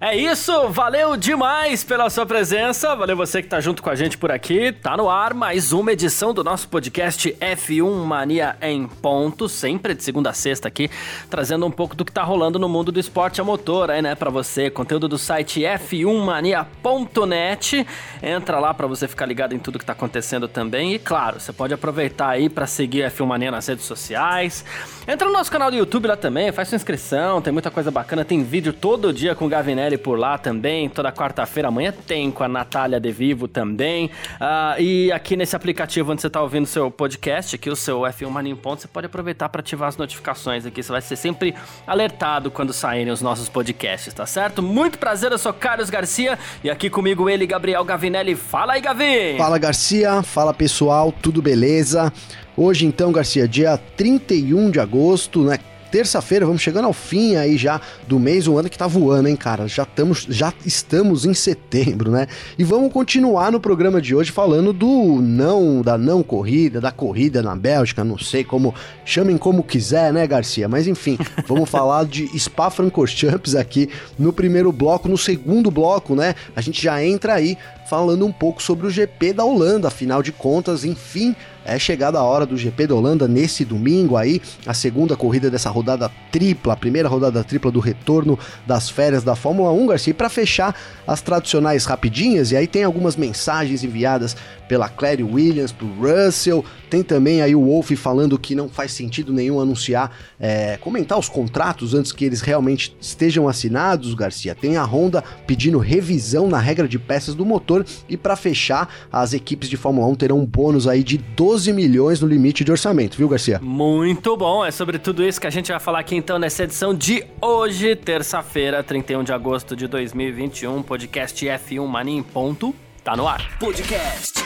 É isso, valeu demais pela sua presença, valeu você que tá junto com a gente por aqui. Tá no ar mais uma edição do nosso podcast F1 Mania em ponto, sempre de segunda a sexta aqui, trazendo um pouco do que tá rolando no mundo do esporte a motor aí, né, para você. Conteúdo do site f1mania.net. Entra lá para você ficar ligado em tudo que tá acontecendo também e claro, você pode aproveitar aí para seguir a F1 Mania nas redes sociais. Entra no nosso canal do YouTube lá também, faz sua inscrição, tem muita coisa bacana, tem vídeo todo dia com o Gavinelli por lá também. Toda quarta-feira, amanhã tem com a Natália De Vivo também. Uh, e aqui nesse aplicativo onde você está ouvindo seu podcast, aqui o seu F1 Mania em Ponto, você pode aproveitar para ativar as notificações aqui. Você vai ser sempre alertado quando saírem os nossos podcasts, tá certo? Muito prazer, eu sou Carlos Garcia e aqui comigo ele, Gabriel Gavinelli. Fala aí, Gavi! Fala, Garcia. Fala, pessoal. Tudo beleza? Hoje, então, Garcia, dia 31 de agosto, né? Terça-feira, vamos chegando ao fim aí já do mês, um ano que tá voando, hein, cara? Já estamos, já estamos em setembro, né? E vamos continuar no programa de hoje falando do não, da não corrida, da corrida na Bélgica, não sei como, chamem como quiser, né, Garcia? Mas enfim, vamos falar de Spa-Francorchamps aqui no primeiro bloco, no segundo bloco, né? A gente já entra aí falando um pouco sobre o GP da Holanda, afinal de contas, enfim, é chegada a hora do GP da Holanda nesse domingo aí, a segunda corrida dessa rodada tripla, a primeira rodada tripla do retorno das férias da Fórmula 1, Garcia. E para fechar as tradicionais rapidinhas, e aí tem algumas mensagens enviadas pela Claire Williams, pro Russell, tem também aí o Wolf falando que não faz sentido nenhum anunciar, é, comentar os contratos antes que eles realmente estejam assinados, Garcia. Tem a Honda pedindo revisão na regra de peças do motor e para fechar, as equipes de Fórmula 1 terão um bônus aí de 12 milhões no limite de orçamento, viu, Garcia? Muito bom, é sobre tudo isso que a gente vai falar aqui então nessa edição de hoje, terça-feira, 31 de agosto de 2021, podcast F1 Mania em ponto, tá no ar. Podcast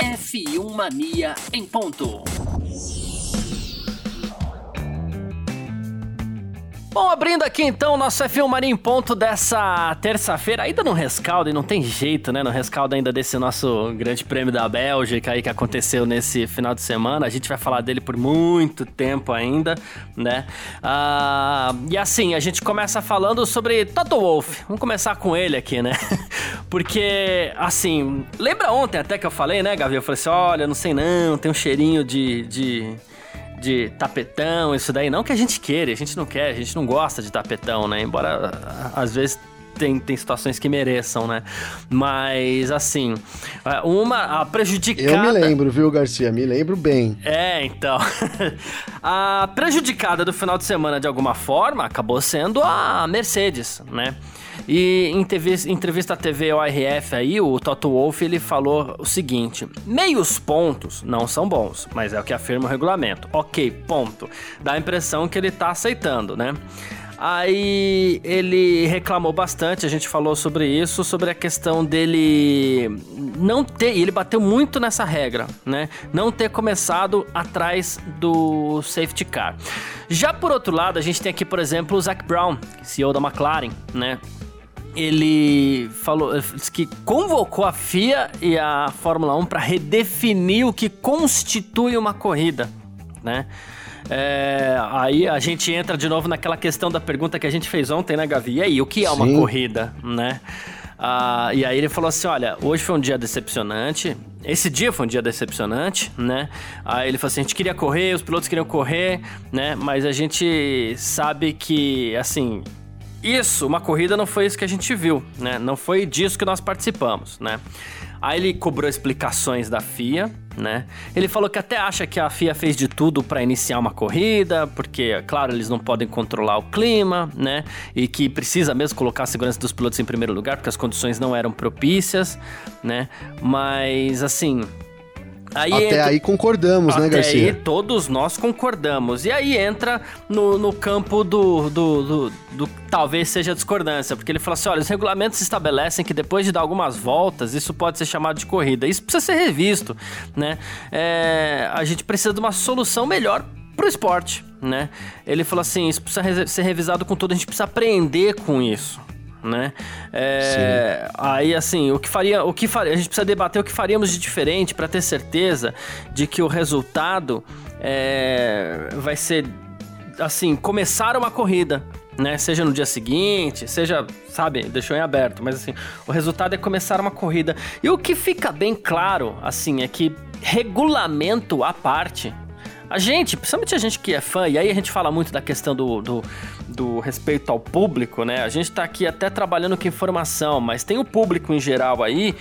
F1 Mania em ponto. Bom, abrindo aqui então o nosso F1 Mania em ponto dessa terça-feira, ainda no rescaldo, e não tem jeito, né? No rescaldo ainda desse nosso grande prêmio da Bélgica aí que aconteceu nesse final de semana. A gente vai falar dele por muito tempo ainda, né? Ah, e assim, a gente começa falando sobre Toto Wolff. Vamos começar com ele aqui, né? Porque, assim, lembra ontem até que eu falei, né, Gavi? Eu falei assim: olha, não sei não, tem um cheirinho de. de de tapetão, isso daí. Não que a gente queira, a gente não quer, a gente não gosta de tapetão, né? Embora às vezes tem, tem situações que mereçam, né? Mas, assim, uma a prejudicada. Eu me lembro, viu, Garcia? Me lembro bem. É, então. a prejudicada do final de semana, de alguma forma, acabou sendo a Mercedes, né? E em entrevista, à TV ORF aí, o Toto Wolff ele falou o seguinte: meios pontos não são bons, mas é o que afirma o regulamento. Ok, ponto. Dá a impressão que ele tá aceitando, né? Aí ele reclamou bastante, a gente falou sobre isso, sobre a questão dele não ter, e ele bateu muito nessa regra, né? Não ter começado atrás do safety car. Já por outro lado, a gente tem aqui, por exemplo, o Zac Brown, CEO da McLaren, né? Ele falou que convocou a FIA e a Fórmula 1 para redefinir o que constitui uma corrida, né? É, aí a gente entra de novo naquela questão da pergunta que a gente fez ontem, né, Gavi? E aí, o que é uma Sim. corrida, né? Ah, e aí ele falou assim: olha, hoje foi um dia decepcionante. Esse dia foi um dia decepcionante, né? Aí ele falou assim: a gente queria correr, os pilotos queriam correr, né? Mas a gente sabe que, assim, isso, uma corrida não foi isso que a gente viu, né? Não foi disso que nós participamos, né? Aí ele cobrou explicações da FIA, né? Ele falou que até acha que a FIA fez de tudo para iniciar uma corrida, porque, claro, eles não podem controlar o clima, né? E que precisa mesmo colocar a segurança dos pilotos em primeiro lugar, porque as condições não eram propícias, né? Mas, assim, Aí Até entra... aí concordamos, né, Até né, Garcia? Até aí todos nós concordamos. E aí entra no, no campo do, do, do, do, talvez seja discordância, porque ele fala assim: olha, os regulamentos estabelecem que depois de dar algumas voltas, isso pode ser chamado de corrida. Isso precisa ser revisto, né? É, a gente precisa de uma solução melhor pro esporte, né? Ele falou assim, isso precisa ser revisado com tudo, a gente precisa aprender com isso né? É, aí assim, o que faria, o que faria, a gente precisa debater o que faríamos de diferente para ter certeza de que o resultado é, vai ser assim, começar uma corrida, né? Seja no dia seguinte, seja, sabe, deixou em aberto, mas assim, o resultado é começar uma corrida. E o que fica bem claro, assim, é que regulamento à parte, a gente, principalmente a gente que é fã, e aí a gente fala muito da questão do, do, do, respeito ao público, né? A gente tá aqui até trabalhando com informação, mas tem o público em geral aí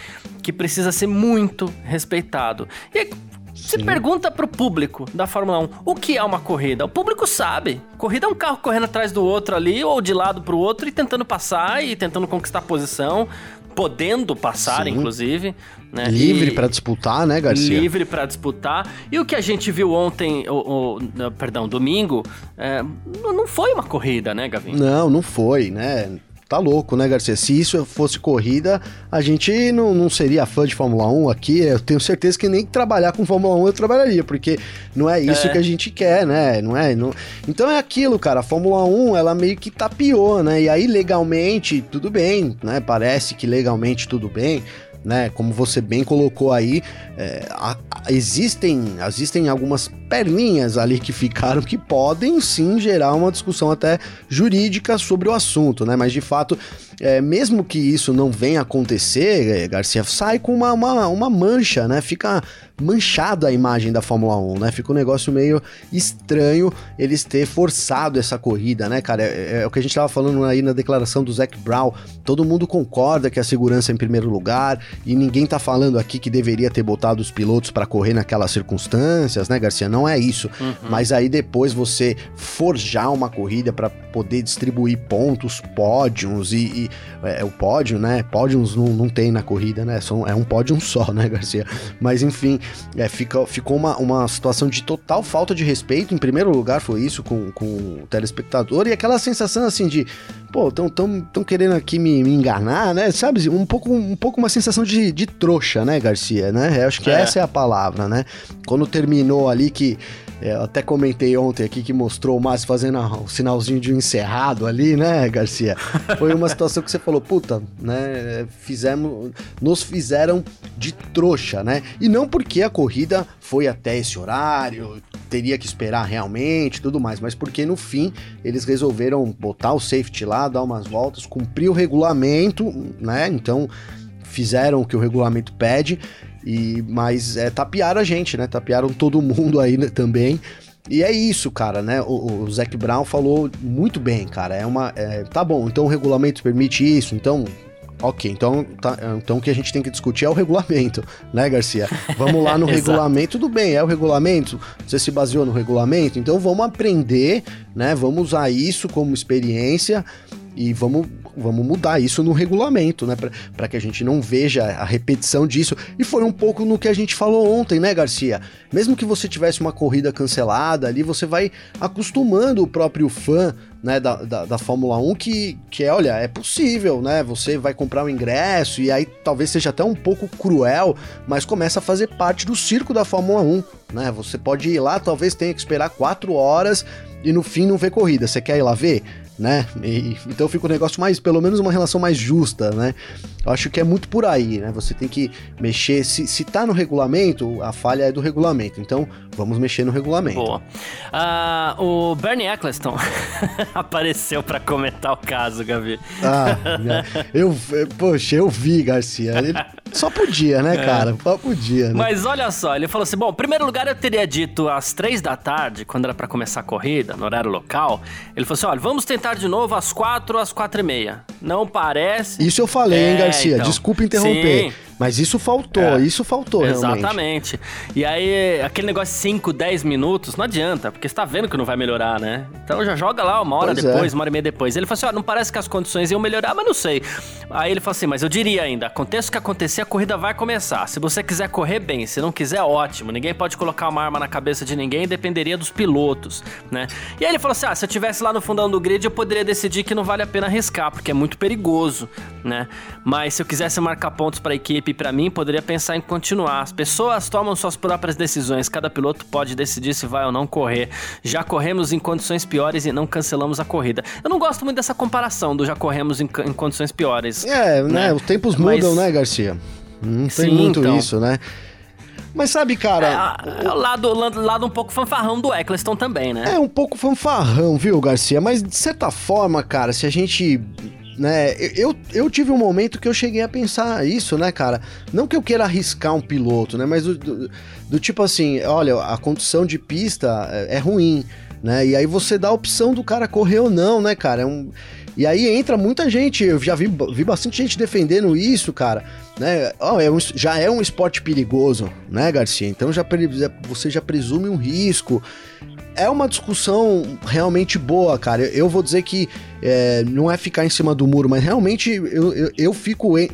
que precisa ser muito respeitado. E aí, você pergunta pro público da Fórmula 1 o que é uma corrida. O público sabe. Corrida é um carro correndo atrás do outro ali, ou de lado pro outro, e tentando passar e tentando conquistar posição podendo passar, Sim. inclusive. Né? Livre para disputar, né, Garcia? Livre para disputar. E o que a gente viu ontem, o, o perdão, domingo, é, não foi uma corrida, né, Gavin? Não, não foi, né? Tá louco, né, Garcia? Se isso fosse corrida, a gente não, não seria fã de Fórmula 1 aqui. Eu tenho certeza que nem trabalhar com Fórmula 1 eu trabalharia, porque não é isso é. que a gente quer, né? Não é? Não... Então é aquilo, cara. A Fórmula 1, ela meio que tapiou, né? E aí, legalmente, tudo bem, né? Parece que legalmente tudo bem né? Como você bem colocou aí, é, a, a, existem, existem algumas perninhas ali que ficaram que podem sim gerar uma discussão até jurídica sobre o assunto, né? Mas de fato, é, mesmo que isso não venha acontecer, é, Garcia, sai com uma, uma, uma mancha, né? Fica manchado a imagem da Fórmula 1, né? Fica um negócio meio estranho eles ter forçado essa corrida, né, cara? É, é, é o que a gente tava falando aí na declaração do Zac Brown. Todo mundo concorda que a segurança é em primeiro lugar e ninguém tá falando aqui que deveria ter botado os pilotos para correr naquelas circunstâncias, né, Garcia? Não é isso. Uhum. Mas aí depois você forjar uma corrida para poder distribuir pontos, pódios e, e é, o pódio, né? Pódios não, não tem na corrida, né? São, é um pódio só, né, Garcia? Mas enfim, é, fica, ficou uma, uma situação de total falta de respeito. Em primeiro lugar, foi isso com, com o telespectador, e aquela sensação assim de, pô, tão, tão, tão querendo aqui me, me enganar, né? Sabe? Um pouco, um pouco uma sensação de, de trouxa, né, Garcia, né? Eu acho que é. essa é a palavra, né? Quando terminou ali que é, eu até comentei ontem aqui que mostrou o Márcio fazendo o sinalzinho de um encerrado ali, né, Garcia? Foi uma situação que você falou, puta, né? Fizemos, nos fizeram de trouxa, né? E não porque a corrida foi até esse horário, teria que esperar realmente, tudo mais, mas porque no fim eles resolveram botar o safety lá, dar umas voltas, cumprir o regulamento, né? Então fizeram o que o regulamento pede e, mas é, tapearam a gente, né? Tapearam todo mundo aí né, também. E é isso, cara, né? O, o Zac Brown falou muito bem, cara. É uma. É, tá bom, então o regulamento permite isso, então. Ok, então, tá, então o que a gente tem que discutir é o regulamento, né, Garcia? Vamos lá no regulamento, tudo bem, é o regulamento, você se baseou no regulamento, então vamos aprender, né? Vamos usar isso como experiência e vamos, vamos mudar isso no regulamento, né? Para que a gente não veja a repetição disso. E foi um pouco no que a gente falou ontem, né, Garcia? Mesmo que você tivesse uma corrida cancelada ali, você vai acostumando o próprio fã né, da, da, da, Fórmula 1 que, que é, olha, é possível, né? Você vai comprar um ingresso e aí talvez seja até um pouco cruel, mas começa a fazer parte do circo da Fórmula 1, né? Você pode ir lá, talvez tenha que esperar quatro horas e no fim não ver corrida. Você quer ir lá ver? Né? E, então fica um negócio mais, pelo menos uma relação mais justa, né? Eu acho que é muito por aí, né? Você tem que mexer, se, se tá no regulamento, a falha é do regulamento, então vamos mexer no regulamento. Boa. Uh, o Bernie Eccleston apareceu para comentar o caso, Gabi. Ah, né? eu, poxa, eu vi, Garcia. Ele só podia, né, é. cara? Só podia, né? Mas olha só, ele falou assim: bom, em primeiro lugar eu teria dito às três da tarde, quando era para começar a corrida, no horário local. Ele falou assim: olha, vamos tentar de novo às quatro, às quatro e meia. Não parece. Isso eu falei, é, hein, Garcia? Então, Desculpa interromper. Sim. Mas isso faltou, é, isso faltou Exatamente. Realmente. E aí, aquele negócio de 5, 10 minutos, não adianta, porque você tá vendo que não vai melhorar, né? Então já joga lá uma hora pois é. depois, é. uma hora e meia depois. Ele falou assim: ó, não parece que as condições iam melhorar, mas não sei. Aí ele falou assim: mas eu diria ainda, aconteça o que acontecer, a corrida vai começar. Se você quiser correr bem, se não quiser, ótimo. Ninguém pode colocar uma arma na cabeça de ninguém, dependeria dos pilotos, né? E aí ele falou assim: ah, se eu tivesse lá no fundão do grid, eu poderia decidir que não vale a pena arriscar, porque é muito perigoso, né? Mas se eu quisesse marcar pontos para a equipe Felipe, para mim, poderia pensar em continuar. As pessoas tomam suas próprias decisões, cada piloto pode decidir se vai ou não correr. Já corremos em condições piores e não cancelamos a corrida. Eu não gosto muito dessa comparação do já corremos em, em condições piores. É, né? né? Os tempos mudam, Mas... né, Garcia? Não tem Sim, muito então. isso, né? Mas sabe, cara. É, é o lado, lado um pouco fanfarrão do Eccleston também, né? É um pouco fanfarrão, viu, Garcia? Mas de certa forma, cara, se a gente né? Eu, eu tive um momento que eu cheguei a pensar isso, né, cara? Não que eu queira arriscar um piloto, né? Mas do, do, do tipo assim, olha, a condição de pista é, é, ruim, né? E aí você dá a opção do cara correr ou não, né, cara? É um, e aí entra muita gente, eu já vi, vi bastante gente defendendo isso, cara. Né? Oh, é um, já é um esporte perigoso, né, Garcia? Então já, você já presume um risco é uma discussão realmente boa, cara. Eu vou dizer que é, não é ficar em cima do muro, mas realmente eu, eu, eu fico. Em,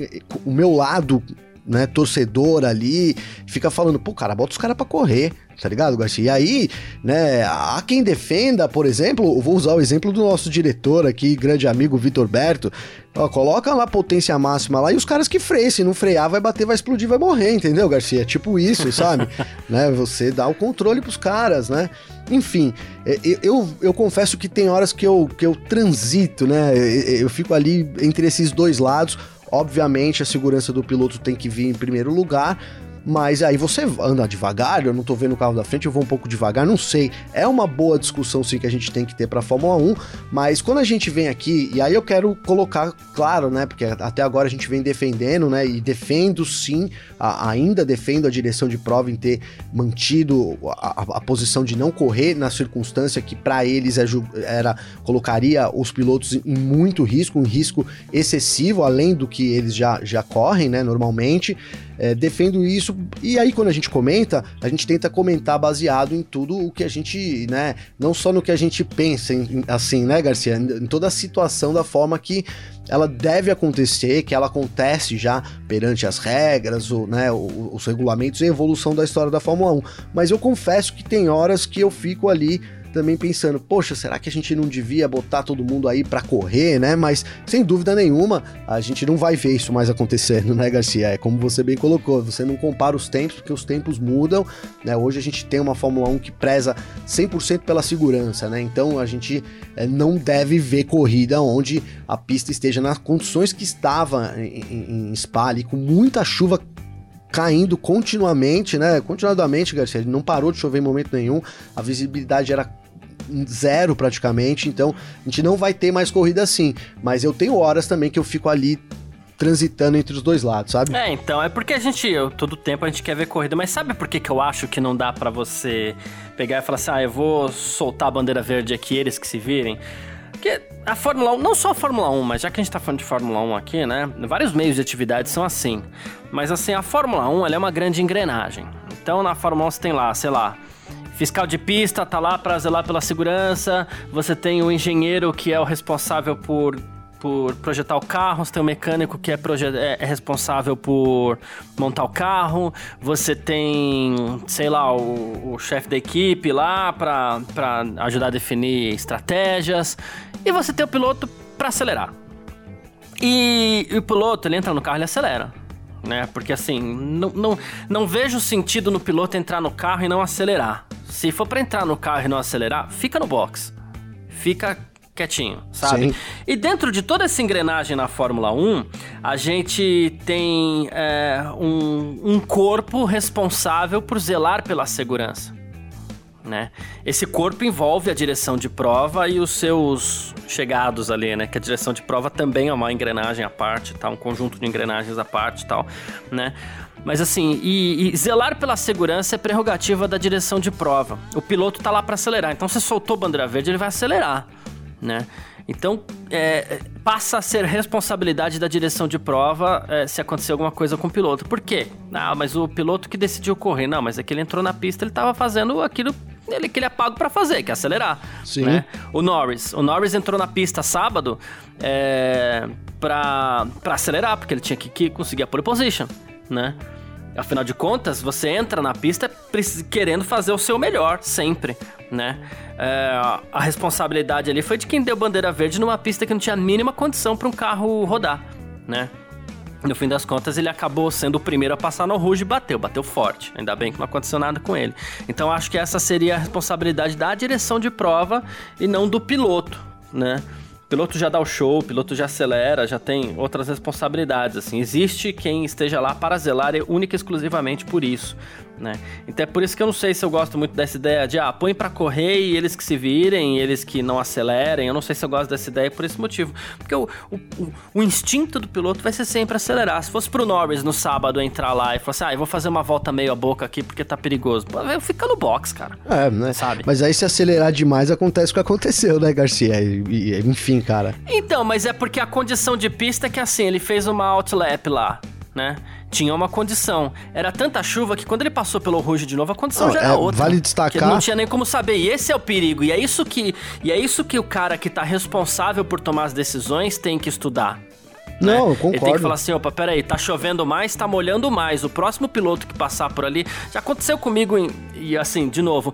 o meu lado né, torcedor ali, fica falando, pô, cara, bota os caras pra correr, tá ligado, Garcia? E aí, né, há quem defenda, por exemplo, vou usar o exemplo do nosso diretor aqui, grande amigo Vitor Berto, ó, coloca lá potência máxima lá e os caras que freiam, se não frear vai bater, vai explodir, vai morrer, entendeu, Garcia? Tipo isso, sabe? né, você dá o controle pros caras, né? Enfim, é, eu, eu, eu, confesso que tem horas que eu, que eu transito, né? Eu fico ali entre esses dois lados. Obviamente, a segurança do piloto tem que vir em primeiro lugar, mas aí você anda devagar, eu não tô vendo o carro da frente, eu vou um pouco devagar, não sei. É uma boa discussão sim que a gente tem que ter para Fórmula 1, mas quando a gente vem aqui, e aí eu quero colocar claro, né, porque até agora a gente vem defendendo, né, e defendo sim, a, ainda defendo a direção de prova em ter mantido a, a, a posição de não correr na circunstância que para eles é, era colocaria os pilotos em muito risco, um risco excessivo além do que eles já já correm, né, normalmente é, defendo isso. E aí, quando a gente comenta, a gente tenta comentar baseado em tudo o que a gente, né? Não só no que a gente pensa, em, assim, né, Garcia? Em toda a situação da forma que ela deve acontecer, que ela acontece já perante as regras, o, né, os regulamentos e a evolução da história da Fórmula 1. Mas eu confesso que tem horas que eu fico ali também pensando, poxa, será que a gente não devia botar todo mundo aí para correr, né? Mas sem dúvida nenhuma, a gente não vai ver isso mais acontecendo, né, Garcia? É como você bem colocou, você não compara os tempos, porque os tempos mudam, né? Hoje a gente tem uma Fórmula 1 que preza 100% pela segurança, né? Então a gente é, não deve ver corrida onde a pista esteja nas condições que estava em, em, em Spa, ali, com muita chuva caindo continuamente, né? Continuadamente, Garcia. Não parou de chover em momento nenhum. A visibilidade era zero praticamente, então a gente não vai ter mais corrida assim. Mas eu tenho horas também que eu fico ali transitando entre os dois lados, sabe? É, então, é porque a gente, eu, todo tempo a gente quer ver corrida, mas sabe por que, que eu acho que não dá para você pegar e falar assim, ah, eu vou soltar a bandeira verde aqui, eles que se virem? Porque a Fórmula 1, não só a Fórmula 1, mas já que a gente tá falando de Fórmula 1 aqui, né? Vários meios de atividade são assim. Mas assim, a Fórmula 1 ela é uma grande engrenagem. Então na Fórmula 1 você tem lá, sei lá, fiscal de pista tá lá para zelar pela segurança, você tem o engenheiro que é o responsável por por projetar o carro, você tem o mecânico que é, é, é, responsável por montar o carro, você tem, sei lá, o, o chefe da equipe lá para ajudar a definir estratégias, e você tem o piloto para acelerar. E, e o piloto, ele entra no carro e acelera né? Porque assim, não, não, não vejo sentido no piloto entrar no carro e não acelerar. Se for para entrar no carro e não acelerar, fica no box. Fica quietinho, sabe? Sim. E dentro de toda essa engrenagem na Fórmula 1, a gente tem é, um, um corpo responsável por zelar pela segurança né? Esse corpo envolve a direção de prova e os seus chegados ali, né? Que a direção de prova também é uma engrenagem à parte, tá? Um conjunto de engrenagens à parte, tal, né? Mas assim, e, e, zelar pela segurança é prerrogativa da direção de prova. O piloto tá lá para acelerar, então se soltou bandeira verde, ele vai acelerar, né? Então, é, passa a ser responsabilidade da direção de prova é, se acontecer alguma coisa com o piloto. Por quê? Ah, mas o piloto que decidiu correr. Não, mas é que ele entrou na pista, ele estava fazendo aquilo ele, que ele é pago para fazer, que é acelerar. Sim. Né? O Norris. O Norris entrou na pista sábado é, pra acelerar, porque ele tinha que, que conseguir a pole position, né? Afinal de contas, você entra na pista querendo fazer o seu melhor, sempre, né? É, a responsabilidade ali foi de quem deu bandeira verde numa pista que não tinha a mínima condição para um carro rodar, né? no fim das contas, ele acabou sendo o primeiro a passar no Rouge e bateu, bateu forte. Ainda bem que não aconteceu nada com ele. Então acho que essa seria a responsabilidade da direção de prova e não do piloto, né? Piloto já dá o show, o piloto já acelera, já tem outras responsabilidades, assim. Existe quem esteja lá para zelar única e exclusivamente por isso né? Então é por isso que eu não sei se eu gosto muito dessa ideia de, ah, põe para correr e eles que se virem, eles que não acelerem. Eu não sei se eu gosto dessa ideia por esse motivo. Porque o, o, o instinto do piloto vai ser sempre acelerar. Se fosse pro Norris no sábado entrar lá e falar assim, ah, eu vou fazer uma volta meio a boca aqui porque tá perigoso. Eu fico no box, cara. É, né? Sabe? Mas aí se acelerar demais acontece o que aconteceu, né, Garcia? E, e, enfim, cara. Então, mas é porque a condição de pista é que assim, ele fez uma outlap lá, né? Tinha uma condição. Era tanta chuva que quando ele passou pelo Rouge de novo, a condição não, já era é, outra. Vale destacar. Não tinha nem como saber. E esse é o perigo. E é isso que, e é isso que o cara que tá responsável por tomar as decisões tem que estudar. Né? Não, né? concordo. Ele tem que falar assim, opa, peraí, tá chovendo mais, tá molhando mais. O próximo piloto que passar por ali... Já aconteceu comigo, em, e assim, de novo,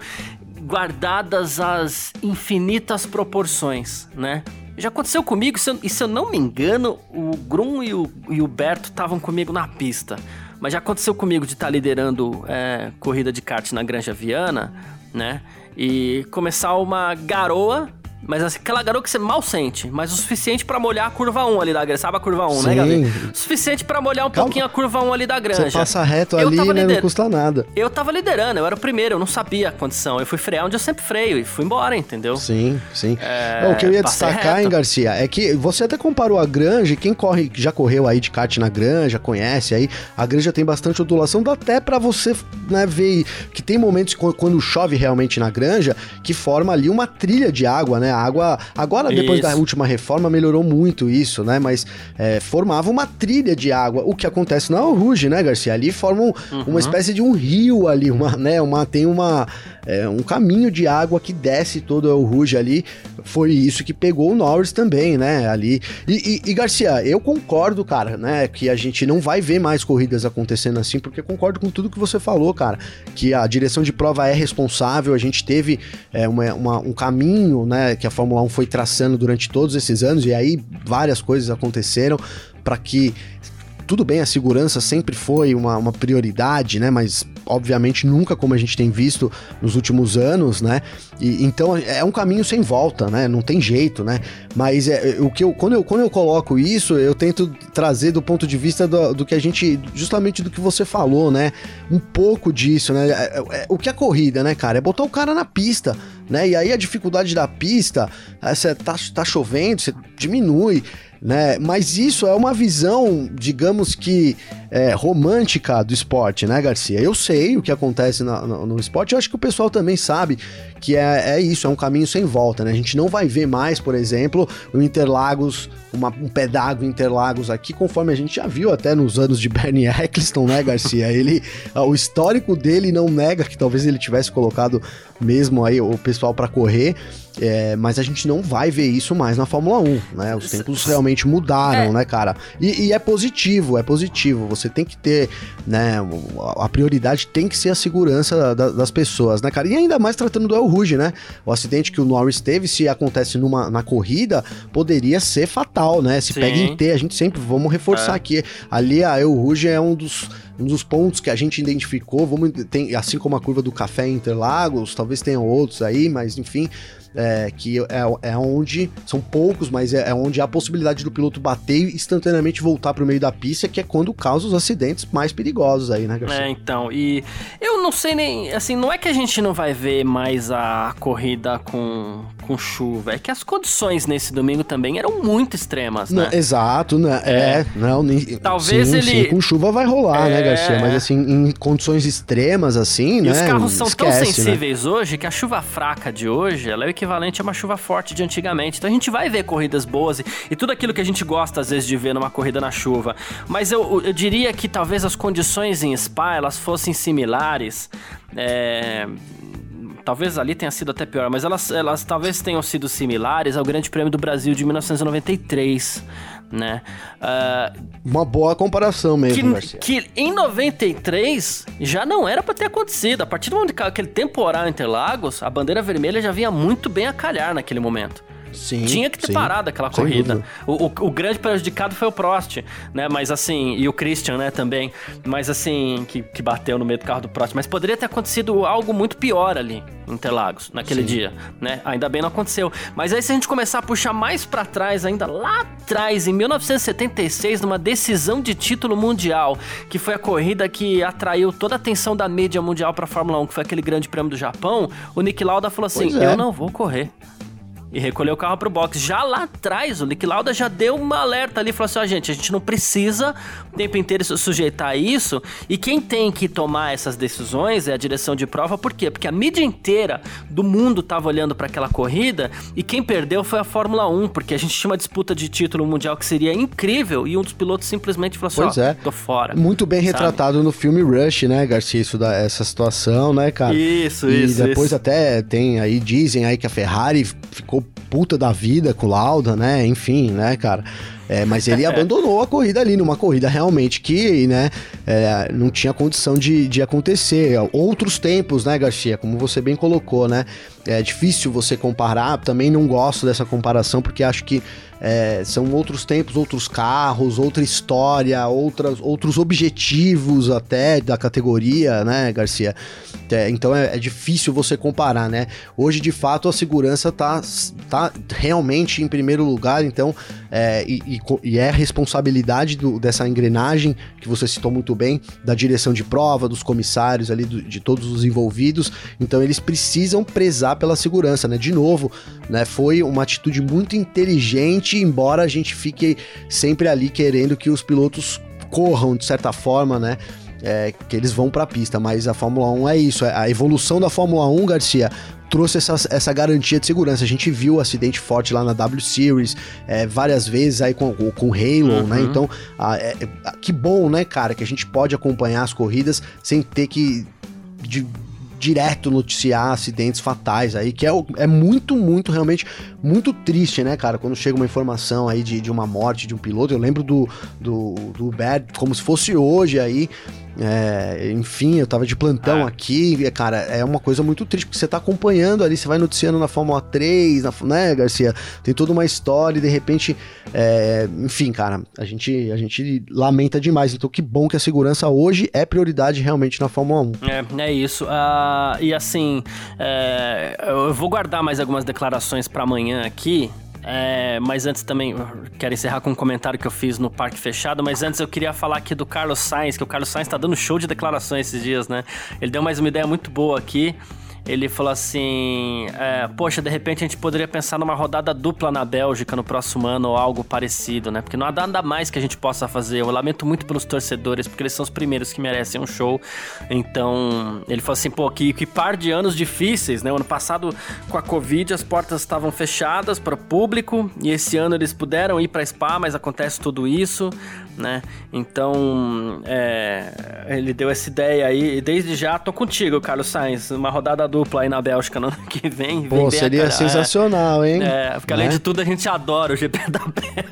guardadas as infinitas proporções, né? Já aconteceu comigo, se eu, e se eu não me engano, o Grum e o, e o Berto estavam comigo na pista. Mas já aconteceu comigo de estar tá liderando é, corrida de kart na Granja Viana, né? E começar uma garoa mas assim, aquela garoa que você mal sente, mas o suficiente para molhar a curva 1 ali da granja. Sabe a curva 1, né, Sim. né, Gabi? O suficiente para molhar um Calma. pouquinho a curva 1 ali da granja. Você passa reto eu ali, né, não custa nada. Eu tava liderando, eu era o primeiro, eu não sabia a condição. Eu fui frear onde eu sempre freio e fui embora, entendeu? Sim, sim. É, o que eu ia destacar, reto. hein, Garcia, é que você até comparou a granja, quem corre, já correu aí de kart na granja, conhece aí, a granja tem bastante ondulação, dá até para você né, ver que tem momentos quando chove realmente na granja que forma ali uma trilha de água, né? A água Agora, depois isso. da última reforma, melhorou muito isso, né? Mas é, formava uma trilha de água. O que acontece na Ruge, né, Garcia? Ali forma um, uhum. uma espécie de um rio ali, uma, né? Uma, tem uma, é, um caminho de água que desce todo o Ruge ali. Foi isso que pegou o Norris também, né? Ali. E, e, e, Garcia, eu concordo, cara, né? Que a gente não vai ver mais corridas acontecendo assim, porque concordo com tudo que você falou, cara. Que a direção de prova é responsável, a gente teve é, uma, uma, um caminho, né? Que a Fórmula 1 foi traçando durante todos esses anos, e aí várias coisas aconteceram para que tudo bem, a segurança sempre foi uma, uma prioridade, né? Mas obviamente nunca como a gente tem visto nos últimos anos, né? E, então é um caminho sem volta, né? Não tem jeito, né? Mas é, o que eu quando, eu quando eu coloco isso, eu tento trazer do ponto de vista do, do que a gente justamente do que você falou, né? Um pouco disso, né? É, é, o que é corrida, né, cara? É botar o cara na pista, né? E aí a dificuldade da pista, você tá, tá chovendo, você diminui né? Mas isso é uma visão, digamos que é, romântica do esporte, né, Garcia? Eu sei o que acontece no, no, no esporte, eu acho que o pessoal também sabe que é, é isso, é um caminho sem volta, né? A gente não vai ver mais, por exemplo, o Interlagos, uma, um pedago Interlagos aqui, conforme a gente já viu até nos anos de Bernie Eccleston, né, Garcia? Ele, o histórico dele não nega que talvez ele tivesse colocado mesmo aí o pessoal para correr, é, mas a gente não vai ver isso mais na Fórmula 1, né? Os tempos realmente mudaram, é. né, cara? E, e, é positivo, é positivo. Você tem que ter, né? A prioridade tem que ser a segurança da, das pessoas, né, cara? E ainda mais tratando do El Rouge, né? O acidente que o Norris teve, se acontece numa na corrida, poderia ser fatal, né? Se Sim. pega em T, a gente sempre, vamos reforçar é. aqui, ali a El Rouge é um dos um dos pontos que a gente identificou, vamos tem, assim como a curva do café em Interlagos, talvez tenham outros aí, mas enfim, é, que é, é onde, são poucos, mas é, é, onde há a possibilidade do piloto bater e instantaneamente voltar para o meio da pista, que é quando causa os acidentes mais perigosos aí, né, Garcia? É, então, e eu não sei nem, assim, não é que a gente não vai ver mais a corrida com, com chuva, é que as condições nesse domingo também eram muito extremas, né? Não, exato, né? É, é. não, nem, talvez sim, ele... Sim, com chuva vai rolar, né, Garcia? Mas assim, em condições extremas assim, e né? os carros são esquece, tão né? sensíveis né? hoje que a chuva fraca de hoje, ela é o equivalente equivalente a uma chuva forte de antigamente. Então a gente vai ver corridas boas e, e tudo aquilo que a gente gosta às vezes de ver numa corrida na chuva. Mas eu, eu diria que talvez as condições em Spa elas fossem similares. É, talvez ali tenha sido até pior, mas elas, elas talvez tenham sido similares ao Grande Prêmio do Brasil de 1993 né? Uh, Uma boa comparação mesmo, que, Garcia. Que em 93 já não era para ter acontecido. A partir do momento que aquele temporal Interlagos, a bandeira vermelha já vinha muito bem a calhar naquele momento. Sim, Tinha que ter sim, parado aquela corrida. O, o, o, grande prejudicado foi o Prost, né? Mas assim, e o Christian, né, também. Mas assim, que, que bateu no meio do carro do Prost. Mas poderia ter acontecido algo muito pior ali em Interlagos, naquele sim. dia, né? Ainda bem não aconteceu. Mas aí se a gente começar a puxar mais para trás, ainda lá atrás, em 1976, numa decisão de título mundial, que foi a corrida que atraiu toda a atenção da mídia mundial para Fórmula 1, que foi aquele grande prêmio do Japão, o Nick Lauda falou assim: é. "Eu não vou correr" e recolheu o carro pro box. Já lá atrás, o Nick Lauda já deu uma alerta ali, falou assim: ó, gente, a gente não precisa o tempo inteiro se sujeitar a isso. E quem tem que tomar essas decisões é a direção de prova, por quê? Porque a mídia inteira do mundo tava olhando para aquela corrida e quem perdeu foi a Fórmula 1, porque a gente tinha uma disputa de título mundial que seria incrível e um dos pilotos simplesmente falou assim: pois ó, é. tô fora. Muito bem sabe? retratado no filme Rush, né, Garcia, isso da, essa situação, né, cara? Isso, e isso. E depois isso. até tem aí, dizem aí que a Ferrari ficou puta da vida com o Lauda, né? Enfim, né, cara? É, mas ele abandonou a corrida ali, numa corrida realmente que, né, é, não tinha condição de, de acontecer. Outros tempos, né, Garcia, como você bem colocou, né? É difícil você comparar, também não gosto dessa comparação, porque acho que é, são outros tempos, outros carros, outra história, outras, outros objetivos até da categoria, né, Garcia? É, então é, é, difícil você comparar, né? Hoje, de fato, a segurança tá, tá realmente em primeiro lugar, então, é, e, e, é responsabilidade do, dessa engrenagem que você citou muito bem, da direção de prova, dos comissários ali, do, de todos os envolvidos. Então, eles precisam prezar pela segurança, né? De novo, né? Foi uma atitude muito inteligente embora a gente fique sempre ali querendo que os pilotos corram de certa forma, né? É, que eles vão para a pista, mas a Fórmula 1 é isso, é a evolução da Fórmula 1, Garcia, trouxe essa, essa garantia de segurança. A gente viu o acidente forte lá na W Series é, várias vezes aí com, com Halo, né? uhum. né? Então, é, é, que bom, né, cara, que a gente pode acompanhar as corridas sem ter que de, direto noticiar acidentes fatais aí, que é, é muito, muito, realmente, muito triste, né, cara? Quando chega uma informação aí de, de uma morte de um piloto, eu lembro do, do, do Uber como se fosse hoje aí, é, enfim, eu tava de plantão ah. aqui, cara, é uma coisa muito triste, porque você tá acompanhando ali, você vai noticiando na Fórmula 3, na, né, Garcia? Tem toda uma história e de repente, é, enfim, cara, a gente, a gente lamenta demais. Então, que bom que a segurança hoje é prioridade realmente na Fórmula 1. É, é isso. Uh, e assim, é, eu vou guardar mais algumas declarações para amanhã aqui, é, mas antes também, quero encerrar com um comentário que eu fiz no Parque Fechado, mas antes eu queria falar aqui do Carlos Sainz, que o Carlos Sainz tá dando show de declarações esses dias, né? Ele deu mais uma ideia muito boa aqui ele falou assim: é, Poxa, de repente a gente poderia pensar numa rodada dupla na Bélgica no próximo ano ou algo parecido, né? Porque não há nada mais que a gente possa fazer. Eu lamento muito pelos torcedores, porque eles são os primeiros que merecem um show. Então, ele falou assim: pô, que, que par de anos difíceis, né? O ano passado, com a Covid, as portas estavam fechadas para o público e esse ano eles puderam ir para Spa, mas acontece tudo isso, né? Então, é, ele deu essa ideia aí. E desde já tô contigo, Carlos Sainz. Uma rodada dupla dupla aí na Bélgica no ano que vem. Pô, seria sensacional, hein? É, porque além né? de tudo a gente adora o GP da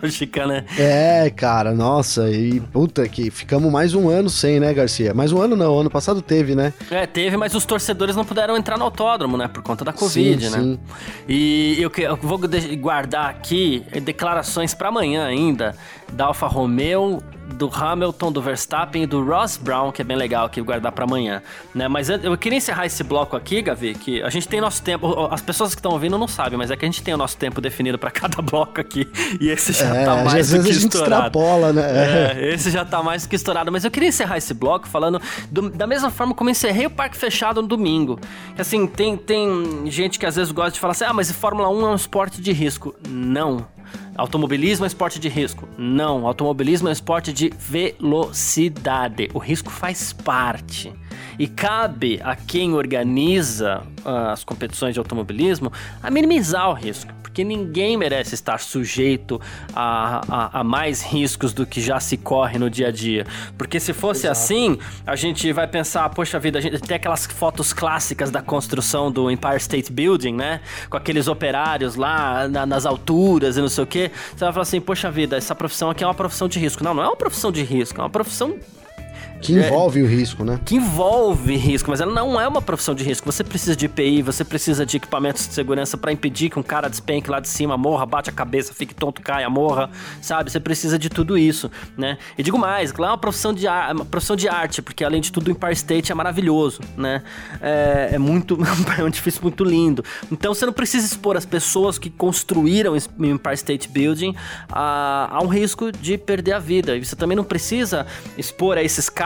Bélgica, né? É, cara, nossa, e puta que ficamos mais um ano sem, né, Garcia? Mais um ano não, ano passado teve, né? É, teve, mas os torcedores não puderam entrar no autódromo, né? Por conta da Covid, sim, né? Sim. E eu, eu vou guardar aqui declarações para amanhã ainda da Alfa Romeo do Hamilton, do Verstappen e do Ross Brown, que é bem legal aqui guardar para amanhã, né? Mas eu queria encerrar esse bloco aqui, Gavi, que a gente tem nosso tempo, as pessoas que estão ouvindo não sabem, mas é que a gente tem o nosso tempo definido para cada bloco aqui, e esse já é, tá mais do que estourado. Extrapola, né? É, esse já tá mais do que estourado, mas eu queria encerrar esse bloco falando do, da mesma forma como encerrei o Parque Fechado no domingo. Assim, tem, tem gente que às vezes gosta de falar assim, ah, mas Fórmula 1 é um esporte de risco. Não. Automobilismo é esporte de risco? Não, automobilismo é esporte de velocidade. O risco faz parte. E cabe a quem organiza uh, as competições de automobilismo a minimizar o risco porque ninguém merece estar sujeito a, a, a, mais riscos do que já se corre no dia a dia. Porque se fosse Exato. assim, a gente vai pensar, poxa vida, a gente tem aquelas fotos clássicas da construção do Empire State Building, né? Com aqueles operários lá na, nas alturas e não sei o quê. Você vai falar assim, poxa vida, essa profissão aqui é uma profissão de risco. Não, não é uma profissão de risco, é uma profissão Que é, envolve é, o risco, né? Que envolve risco, mas ela não é uma profissão de risco. Você precisa de EPI, você precisa de equipamentos de segurança para impedir que um cara despenque lá de cima, morra, bate a cabeça, fique tonto, caia, morra, sabe? Você precisa de tudo isso, né? E digo mais, lá é uma profissão de, uma profissão de arte, porque além de tudo o Empire State é maravilhoso, né? É, é muito, é um edifício muito lindo. Então você não precisa expor as pessoas que construíram o Empire State Building a, a um risco de perder a vida. E você também não precisa expor a esses caras,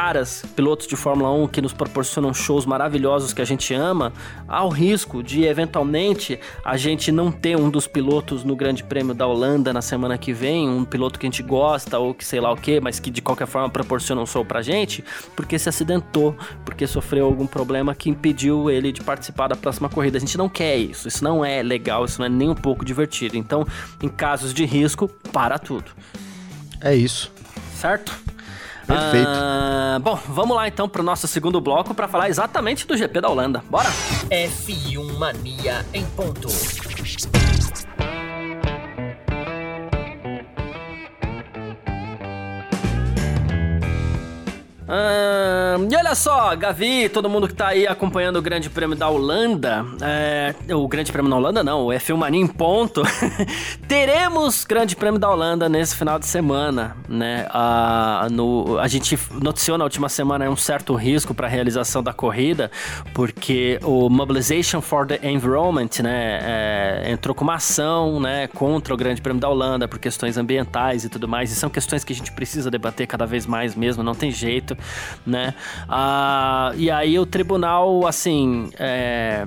pilotos de Fórmula 1 que nos proporcionam shows maravilhosos que a gente ama, ao risco de eventualmente a gente não ter um dos pilotos no Grande Prêmio da Holanda na semana que vem, um piloto que a gente gosta ou que sei lá o que, mas que de qualquer forma proporciona um show pra gente, porque se acidentou, porque sofreu algum problema que impediu ele de participar da próxima corrida. A gente não quer isso, isso não é legal, isso não é nem um pouco divertido. Então, em casos de risco, para tudo. É isso. Certo? Perfeito. Ah, bom, vamos lá então para o nosso segundo bloco para falar exatamente do GP da Holanda. Bora? F1 Mania em ponto. E olha só, Gavi, todo mundo que tá aí acompanhando o Grande Prêmio da Holanda, é, o Grande Prêmio da Holanda não, o F1 Mania em ponto, teremos Grande Prêmio da Holanda nesse final de semana, né? A, no, a gente noticiou na última semana um certo risco para a realização da corrida, porque o Mobilization for the Environment, né, é, entrou com uma ação, né, contra o Grande Prêmio da Holanda por questões ambientais e tudo mais, e são questões que a gente precisa debater cada vez mais mesmo, não tem jeito né? Ah, e aí o tribunal, assim, é,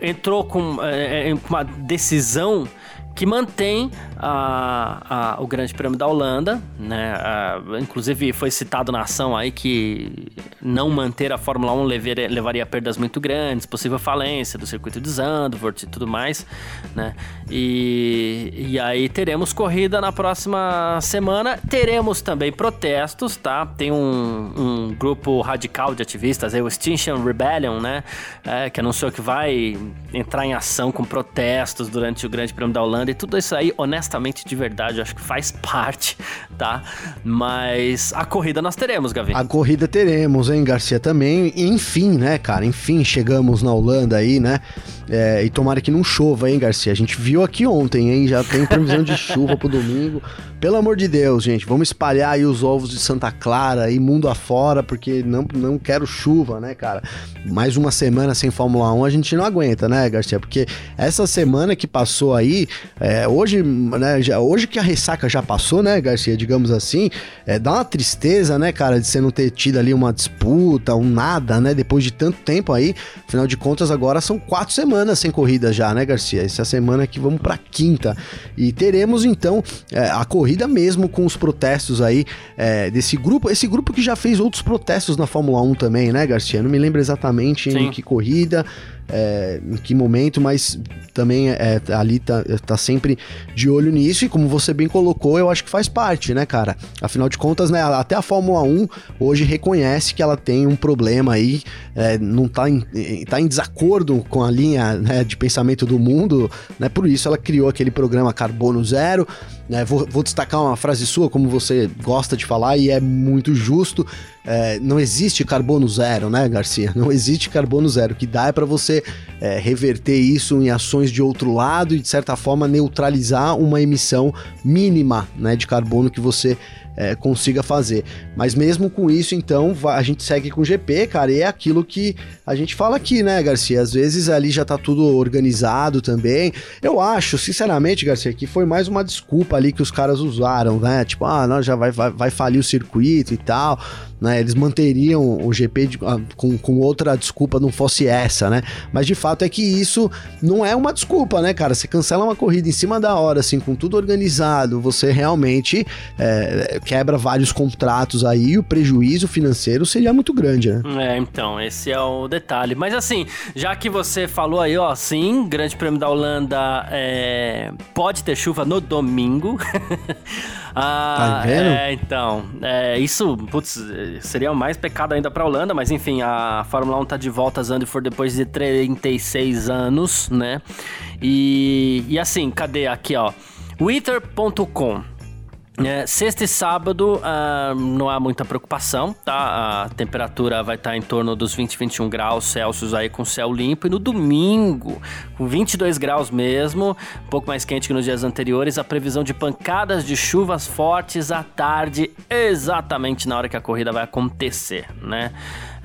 entrou com é, é uma decisão que mantém a, a, o Grande Prêmio da Holanda, né? A, inclusive foi citado na ação aí que não manter a Fórmula 1 levaria, levaria a perdas muito grandes, possível falência do circuito de Zandvoort e tudo mais, né? E, e aí teremos corrida na próxima semana, teremos também protestos, tá? Tem um, um grupo radical de ativistas, aí, o Extinction Rebellion, né? É, que anunciou que vai entrar em ação com protestos durante o Grande Prêmio da Holanda e tudo isso aí, honestamente de verdade, acho que faz parte, tá? Mas a corrida nós teremos, Gavi. A corrida teremos, hein, Garcia, também. Enfim, né, cara? Enfim, chegamos na Holanda aí, né? É, e tomara que não chova, hein, Garcia? A gente viu aqui ontem, hein? Já tem previsão de chuva pro domingo. Pelo amor de Deus, gente, vamos espalhar aí os ovos de Santa Clara e mundo afora, porque não, não quero chuva, né, cara? Mais uma semana sem Fórmula 1 a gente não aguenta, né, Garcia? Porque essa semana que passou aí, é, hoje, né, já, hoje que a ressaca já passou, né, Garcia, digamos assim, é, dá uma tristeza, né, cara, de você não ter tido ali uma disputa, um nada, né, depois de tanto tempo aí. Afinal de contas, agora são quatro semanas sem corrida já, né, Garcia? Essa semana que vamos pra quinta. E teremos, então, é, a corrida mesmo com os protestos aí é, desse grupo. Esse grupo que já fez outros protestos na Fórmula 1 também, né, Garcia? Não me lembro exatamente Sim. em que corrida é, em que momento, mas também é, ali tá, tá sempre de olho nisso e como você bem colocou, eu acho que faz parte, né, cara? Afinal de contas, né, até a Fórmula 1 hoje reconhece que ela tem um problema aí, é, não tá em, tá em desacordo com a linha né, de pensamento do mundo, né? Por isso ela criou aquele programa Carbono Zero, né? Vou, vou destacar uma frase sua, como você gosta de falar, e é muito justo. É, não existe carbono zero, né, Garcia? Não existe carbono zero. O que dá é para você é, reverter isso em ações de outro lado e, de certa forma, neutralizar uma emissão mínima né, de carbono que você é, consiga fazer. Mas mesmo com isso, então, a gente segue com o GP, cara, e é aquilo que a gente fala aqui, né, Garcia? Às vezes ali já tá tudo organizado também. Eu acho, sinceramente, Garcia, que foi mais uma desculpa ali que os caras usaram, né? Tipo, ah, não, já vai, vai, vai falir o circuito e tal né? Eles manteriam o GP de, ah, com, com outra desculpa não fosse essa, né? Mas de fato é que isso não é uma desculpa, né, cara? Você cancela uma corrida em cima da hora, assim, com tudo organizado, você realmente é, quebra vários contratos aí e o prejuízo financeiro seria muito grande, né? É, então, esse é o detalhe. Mas assim, já que você falou aí, ó, sim, Grande Prêmio da Holanda é, pode ter chuva no domingo. ah, tá vendo? É, então, é, isso, putz, seria mais pecado ainda pra Holanda, mas enfim, a Fórmula 1 tá de volta a Zandvoort depois de 36 anos, né? E, e assim, cadê aqui, ó? Twitter.com É, sexta e sábado uh, não há muita preocupação, tá? A temperatura vai estar tá em torno dos 20, 21 graus Celsius aí com céu limpo. E no domingo, com 22 graus mesmo, um pouco mais quente que nos dias anteriores, a previsão de pancadas de chuvas fortes à tarde, exatamente na hora que a corrida vai acontecer, né?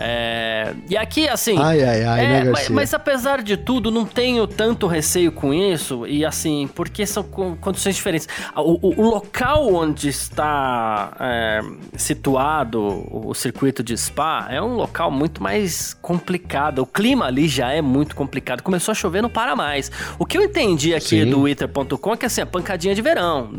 É, e aqui, assim. Ai, ai, ai, é, né, mas, mas, apesar de tudo, não tenho tanto receio com isso. E assim, porque são condições diferentes. O, o, o local onde está é, situado o circuito de Spa é um local muito mais complicado. O clima ali já é muito complicado. Começou a chover, não para mais. O que eu entendi aqui Sim. do Twitter.com é que assim, a pancadinha de verão.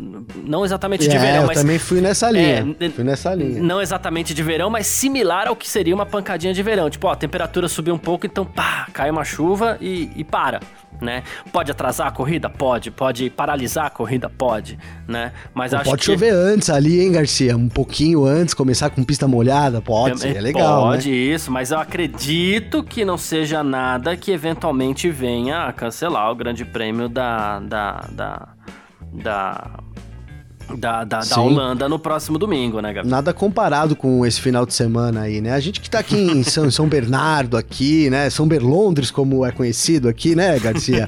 Não exatamente de é, verão, eu mas. Eu também fui nessa linha. É, fui nessa linha. Não exatamente de verão, mas similar ao que seria uma pancadinha pancadinha de verão. Tipo, ó, a temperatura subiu um pouco, então pá, cai uma chuva e, e para. Né? Pode atrasar a corrida? Pode. Pode paralisar a corrida? Pode, né? Mas acho pode que... chover antes ali, hein, Garcia? Um pouquinho antes, começar com pista molhada? Pode, é, é legal, Pode né? isso, mas eu acredito que não seja nada que eventualmente venha a cancelar o grande prêmio da... da, da, da da, da, da, Holanda no próximo domingo, né, Gabi? Nada comparado com esse final de semana aí, né? A gente que tá aqui em São, São Bernardo, aqui, né? São Berlondres, como é conhecido aqui, né, Garcia?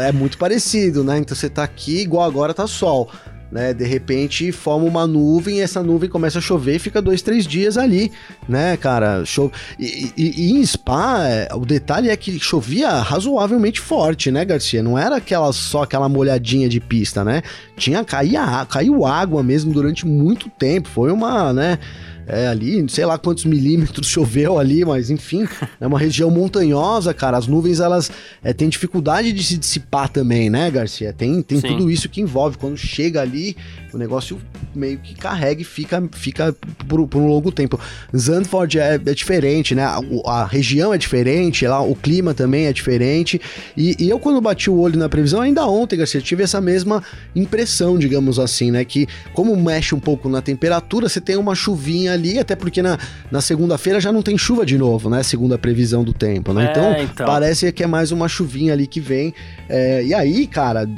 É muito parecido, né? Então você tá aqui, igual agora tá sol né? De repente forma uma nuvem essa nuvem começa a chover fica dois, três dias ali, né, cara? Chove. E, e, e em Spa, é, o detalhe é que chovia razoavelmente forte, né, Garcia? Não era aquela só aquela molhadinha de pista, né? Tinha caía, caiu água mesmo durante muito tempo. Foi uma, né? É, ali, sei lá quantos milímetros choveu ali, mas enfim, é uma região montanhosa, cara. As nuvens elas é, têm dificuldade de se dissipar também, né, Garcia? Tem, tem tudo isso que envolve. Quando chega ali, o negócio meio que carrega e fica, fica por, por um longo tempo. Zandvoort é, é diferente, né? A, a, região é diferente, lá o clima também é diferente. E, e, eu, quando bati o olho na previsão, ainda ontem, Garcia, tive essa mesma impressão, digamos assim, né? Que como mexe um pouco na temperatura, você tem uma chuvinha ali, até porque na, na segunda-feira já não tem chuva de novo, né? Segundo a previsão do tempo, né? É, então, então, parece que é mais uma chuvinha ali que vem. É, e aí, cara,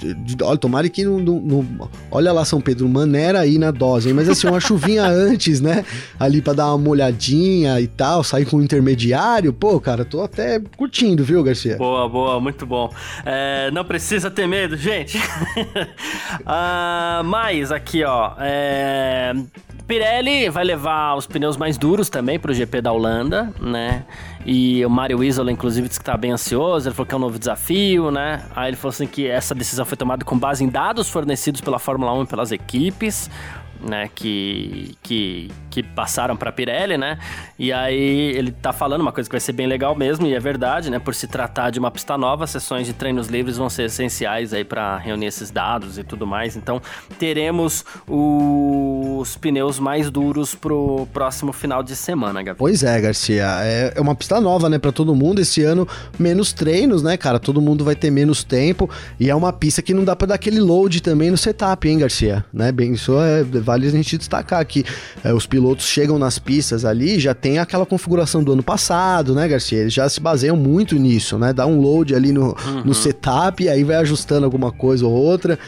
olha, tomara que não, não, não, Olha lá, São Pedro, maneira aí na dose, hein? Mas assim, uma chuvinha antes, né? Ali para dar uma molhadinha e tal, sair com um intermediário. Pô, cara, tô até curtindo, viu, Garcia? Boa, boa, muito bom. É, não precisa ter medo, gente. ah, mais aqui, ó. É, Pirelli vai levar os pneus mais duros também para o GP da Holanda, né? E o Mario Isola, inclusive, disse que tá bem ansioso. Ele falou que é um novo desafio, né? Aí ele falou assim que essa decisão foi tomada com base em dados fornecidos pela Fórmula 1 e pelas equipes né, que, que, que passaram para Pirelli, né? E aí ele tá falando uma coisa que vai ser bem legal mesmo, e é verdade, né? Por se tratar de uma pista nova, sessões de treinos livres vão ser essenciais aí para reunir esses dados e tudo mais. Então, teremos os pneus mais duros pro próximo final de semana, Gabi. Pois é, Garcia, é, é uma pista nova, né, para todo mundo esse ano, menos treinos, né, cara? Todo mundo vai ter menos tempo e é uma pista que não dá para dar aquele load também no setup, hein, Garcia, né? Bem, isso é vale a gente destacar que é, os pilotos chegam nas pistas ali, já tem aquela configuração do ano passado, né, Garcia? Eles já se baseiam muito nisso, né? Dá um load ali no, uhum. no setup, e aí vai ajustando alguma coisa ou outra.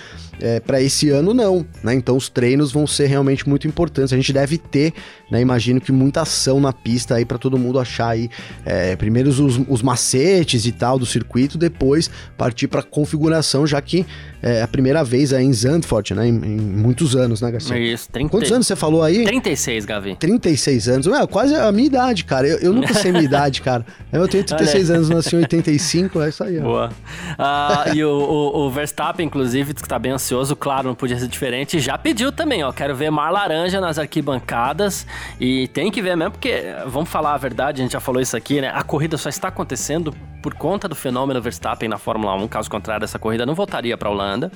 É, para esse ano não, né? Então os treinos vão ser realmente muito importantes. A gente deve ter, né? Imagino que muita ação na pista aí para todo mundo achar aí é, primeiro os, os, macetes e tal do circuito, depois partir para configuração, já que é a primeira vez aí em Zandvoort, né? Em, em muitos anos, né, Garcia? Isso, 30... Quantos anos você falou aí? 36, Gavi. 36 anos. Ué, quase a minha idade, cara. Eu, eu nunca sei minha idade, cara. Eu tenho 36 anos, nasci em 85, é isso aí. Boa. Uh, e o, o, o, Verstappen, inclusive, que tá bem ansioso, claro, não podia ser diferente, já pediu também, ó. Quero ver Mar Laranja nas arquibancadas. E tem que ver mesmo, porque, vamos falar a verdade, a gente já falou isso aqui, né? A corrida só está acontecendo por conta do fenômeno Verstappen na Fórmula 1. Caso contrário, essa corrida não voltaria pra Holanda.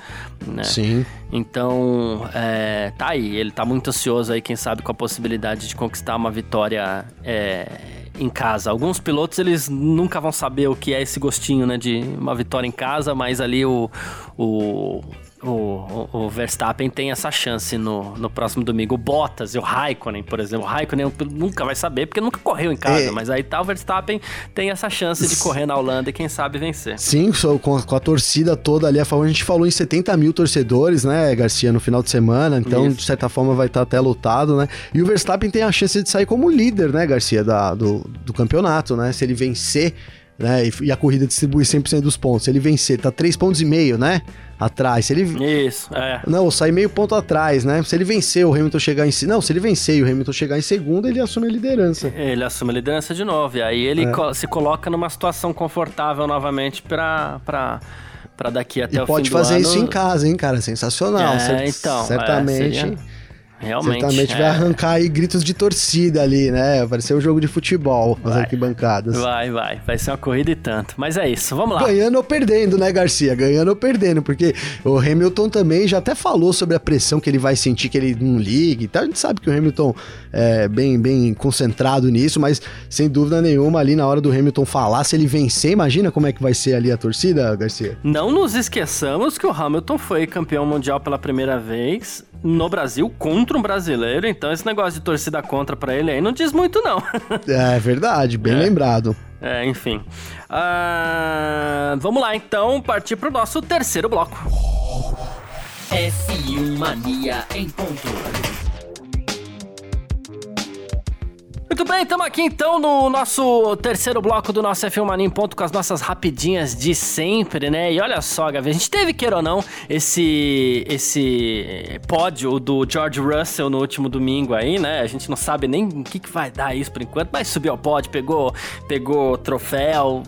Né? Sim. Então, é, tá aí. Ele tá muito ansioso aí, quem sabe, com a possibilidade de conquistar uma vitória. É, em casa. Alguns pilotos eles nunca vão saber o que é esse gostinho, né, de uma vitória em casa, mas ali o, o o, o, Verstappen tem essa chance no, no próximo domingo. O Bottas e o Raikkonen, por exemplo. O Raikkonen nunca vai saber, porque nunca correu em casa. É. Mas aí tá, o Verstappen tem essa chance de correr na Holanda e quem sabe vencer. Sim, com a, com a torcida toda ali a favor. A gente falou em 70 mil torcedores, né, Garcia, no final de semana. Então, Isso. de certa forma, vai estar até lotado, né? E o Verstappen tem a chance de sair como líder, né, Garcia, da, do, do campeonato, né? Se ele vencer né? E, e, a corrida distribui 100% dos pontos. Se ele vencer, tá 3 pontos e meio, né? Atrás. Se ele... Isso, é. Não, sai meio ponto atrás, né? Se ele vencer, o Hamilton chegar em... Não, se ele vencer e o Hamilton chegar em segundo, ele assume a liderança. Ele assume a liderança de novo. E aí ele é. se coloca numa situação confortável novamente pra... pra para daqui até e o fim do ano. pode fazer isso em casa, hein, cara? Sensacional. É, então. É, certamente. É, seria... Realmente. Certamente é. vai arrancar aí gritos de torcida ali, né? Vai ser um jogo de futebol nas arquibancadas. Vai, vai. Vai ser uma corrida e tanto. Mas é isso, vamos lá. Ganhando ou perdendo, né, Garcia? Ganhando ou perdendo, porque o Hamilton também já até falou sobre a pressão que ele vai sentir que ele não ligue. Tá? A gente sabe que o Hamilton é bem, bem concentrado nisso, mas sem dúvida nenhuma, ali na hora do Hamilton falar, se ele vencer, imagina como é que vai ser ali a torcida, Garcia? Não nos esqueçamos que o Hamilton foi campeão mundial pela primeira vez no Brasil contra um brasileiro, então esse negócio de torcida contra para ele aí não diz muito não. é verdade, bem é. lembrado. É, enfim. Uh, vamos lá então, partir pro nosso terceiro bloco. F1 Mania em ponto. Muito bem, estamos aqui então no nosso terceiro bloco do nosso F1 Mania em ponto com as nossas rapidinhas de sempre, né? E olha só, Gavi, a gente teve, queira ou não, esse, esse pódio do George Russell no último domingo aí, né? A gente não sabe nem o que, que vai dar isso por enquanto, mas subiu ao pódio, pegou, pegou troféu,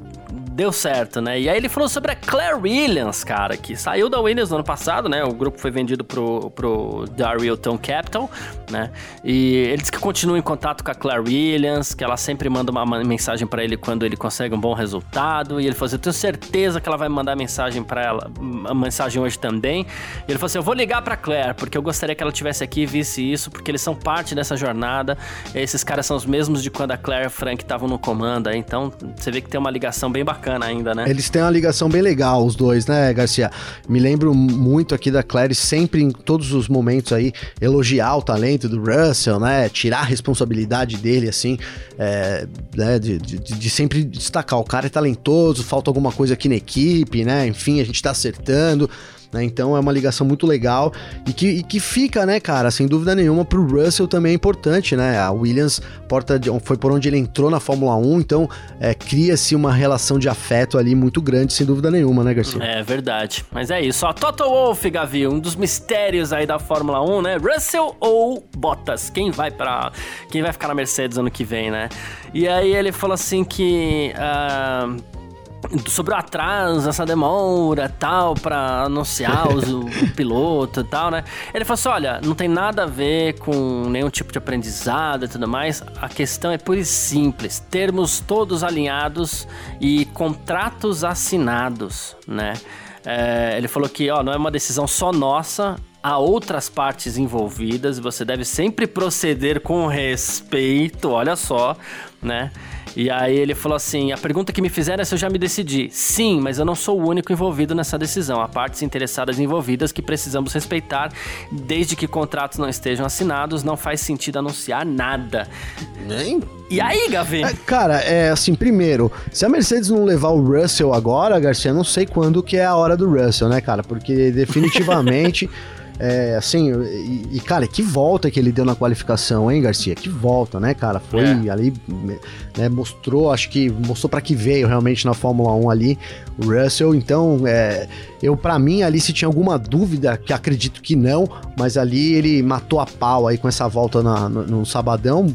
deu certo, né? E aí ele falou sobre a Claire Williams, cara, que saiu da Williams no ano passado, né? O grupo foi vendido pro, pro Darylton Capital, né? E ele disse que continua em contato com a Claire Williams, que ela sempre manda uma mensagem para ele quando ele consegue um bom resultado. E ele falou assim: Eu tenho certeza que ela vai mandar mensagem para ela, uma mensagem hoje também. E ele falou assim: Eu vou ligar pra Claire, porque eu gostaria que ela tivesse aqui e visse isso, porque eles são parte dessa jornada. Esses caras são os mesmos de quando a Claire e o Frank estavam no comando. Então você vê que tem uma ligação bem bacana ainda, né? Eles têm uma ligação bem legal, os dois, né, Garcia? Me lembro muito aqui da Claire, sempre em todos os momentos aí, elogiar o talento do Russell, né? Tirar a responsabilidade dele, assim, é, né? De, de, de, sempre destacar, o cara é talentoso, falta alguma coisa aqui na equipe, né? Enfim, a gente tá acertando. Né? Então é uma ligação muito legal e que, e que fica, né, cara, sem dúvida nenhuma, pro Russell também é importante, né? A Williams porta de, foi por onde ele entrou na Fórmula 1, então é, cria-se uma relação de afeto ali muito grande, sem dúvida nenhuma, né, Garcia? É verdade. Mas é isso. Ó, Toto Wolff, Gavi, um dos mistérios aí da Fórmula 1, né? Russell ou Bottas? Quem vai para Quem vai ficar na Mercedes ano que vem, né? E aí ele falou assim que. Uh, sobre o atraso, essa demora tal, para anunciar os, o, piloto e tal, né? Ele falou assim: olha, não tem nada a ver com nenhum tipo de aprendizado e tudo mais. A questão é pura e simples: termos todos alinhados e contratos assinados, né? É, ele falou que ó, não é uma decisão só nossa, há outras partes envolvidas, você deve sempre proceder com respeito, olha só, né? E aí ele falou assim: a pergunta que me fizeram é se eu já me decidi. Sim, mas eu não sou o único envolvido nessa decisão. Há partes interessadas envolvidas que precisamos respeitar. Desde que contratos não estejam assinados, não faz sentido anunciar nada. Nem. E aí, Gavi? É, cara, é assim, primeiro, se a Mercedes não levar o Russell agora, Garcia, não sei quando que é a hora do Russell, né, cara? Porque definitivamente. É, assim, e, e, cara, que volta que ele deu na qualificação, hein, Garcia? Que volta, né, cara? Foi é. ali, né, mostrou, acho que mostrou para que veio realmente na Fórmula 1 ali, o Russell. Então, é, eu, para mim, ali se tinha alguma dúvida, que acredito que não, mas ali ele matou a pau aí com essa volta na, no, no sabadão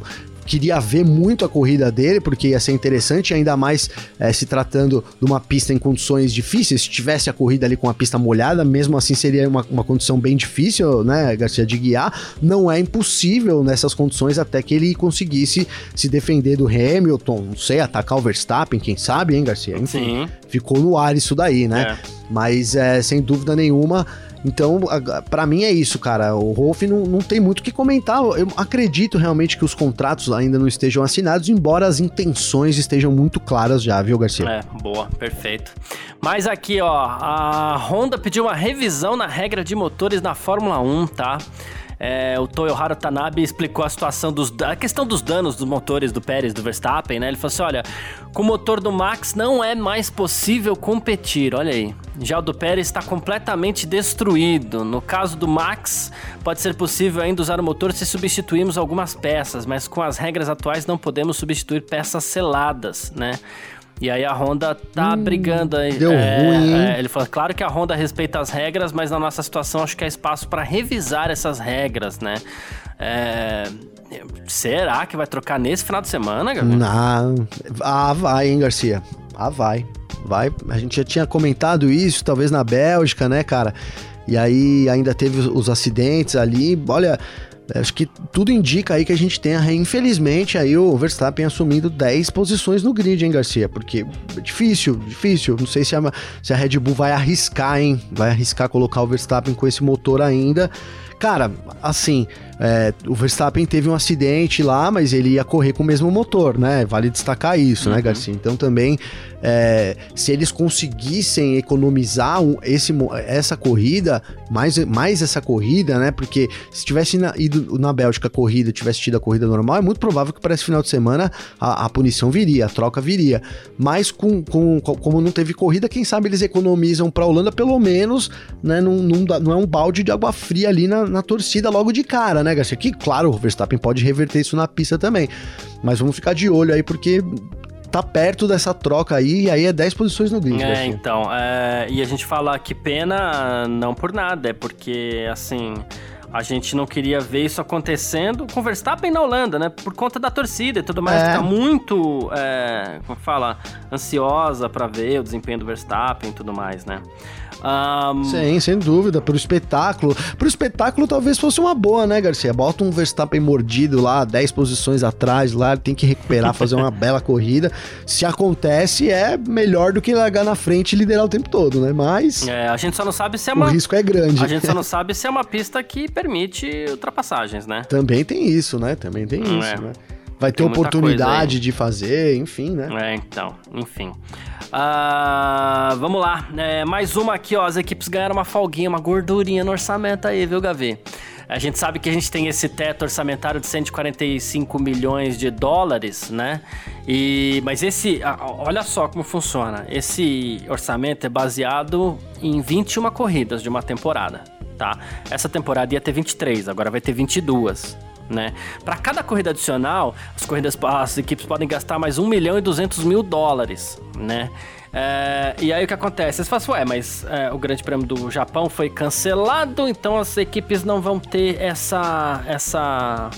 queria ver muito a corrida dele, porque ia ser interessante, ainda mais é, se tratando de uma pista em condições difíceis. Se tivesse a corrida ali com a pista molhada, mesmo assim seria uma, uma condição bem difícil, né, Garcia, de guiar. Não é impossível nessas condições até que ele conseguisse se defender do Hamilton, não sei, atacar o Verstappen, quem sabe, hein, Garcia? Enfim, Sim. ficou no ar isso daí, né? É. Mas, é, sem dúvida nenhuma, Então, para mim é isso, cara. O Rolf não, não tem muito o que comentar. Eu acredito realmente que os contratos ainda não estejam assinados, embora as intenções estejam muito claras já, viu, Garcia? É, boa, perfeito. Mas aqui, ó, a Honda pediu uma revisão na regra de motores na Fórmula 1, tá? É, o Toyoharu Tanabe explicou a situação dos a questão dos danos dos motores do Pérez, do Verstappen, né? Ele falou assim: olha, com o motor do Max não é mais possível competir, olha aí. Já o do Pérez está completamente destruído. No caso do Max, pode ser possível ainda usar o motor se substituirmos algumas peças, mas com as regras atuais não podemos substituir peças seladas, né? E aí a Honda tá hum, brigando aí. Deu é, ruim, é, ele falou, claro que a Honda respeita as regras, mas na nossa situação acho que há espaço para revisar essas regras, né? É, será que vai trocar nesse final de semana, Gabriel? Não. Ah, vai, hein, Garcia? Ah, vai. Vai. A gente já tinha comentado isso, talvez na Bélgica, né, cara? E aí ainda teve os acidentes ali. Olha, Acho que tudo indica aí que a gente tenha, infelizmente, aí o Verstappen assumindo 10 posições no grid, hein, Garcia? Porque é difícil, difícil. Não sei se a, se a Red Bull vai arriscar, hein? Vai arriscar colocar o Verstappen com esse motor ainda. Cara, assim, é, o Verstappen teve um acidente lá, mas ele ia correr com o mesmo motor, né? Vale destacar isso, né, uhum. né, Garcia? Então também, é, se eles conseguissem economizar um, esse, essa corrida, mais, mais essa corrida, né? Porque se tivesse na, ido na Bélgica a corrida, tivesse tido a corrida normal, é muito provável que para esse final de semana a, a, punição viria, a troca viria. Mas com, com, como não teve corrida, quem sabe eles economizam para a Holanda pelo menos, né? Não, não, não é um balde de água fria ali na, na torcida logo de cara, né, Garcia? Que, claro, o Verstappen pode reverter isso na pista também. Mas vamos ficar de olho aí, porque tá perto dessa troca aí, e aí é 10 posições no grid. É, Garcia. então, é, e a gente fala que pena não por nada, é porque, assim, a gente não queria ver isso acontecendo com o Verstappen na Holanda, né? Por conta da torcida e tudo mais, é. tá muito, é, como fala, ansiosa para ver o desempenho do Verstappen e tudo mais, né? Um... Sim, sem dúvida. Pro espetáculo. Pro espetáculo talvez fosse uma boa, né, Garcia? Bota um Verstappen mordido lá, 10 posições atrás lá, tem que recuperar, fazer uma bela corrida. Se acontece, é melhor do que largar na frente e liderar o tempo todo, né? Mas. É, a gente só não sabe se é uma. O risco é grande. A gente só não sabe se é uma pista que permite ultrapassagens, né? Também tem isso, né? Também tem hum, isso, é. né? Vai ter oportunidade de fazer, enfim, né? É, então, enfim. Uh, vamos lá. É, mais uma aqui, ó. As equipes ganharam uma folguinha, uma gordurinha no orçamento aí, viu, Gavi? A gente sabe que a gente tem esse teto orçamentário de 145 milhões de dólares, né? E, mas esse, olha só como funciona. Esse orçamento é baseado em 21 corridas de uma temporada, tá? Essa temporada ia ter 23, agora vai ter 22 né? Para cada corrida adicional, as corridas, as equipes podem gastar mais 1 milhão e 200 mil dólares, né? É, e aí o que acontece? Você fala assim, ué, mas é, o Grande Prêmio do Japão foi cancelado, então as equipes não vão ter essa, essa,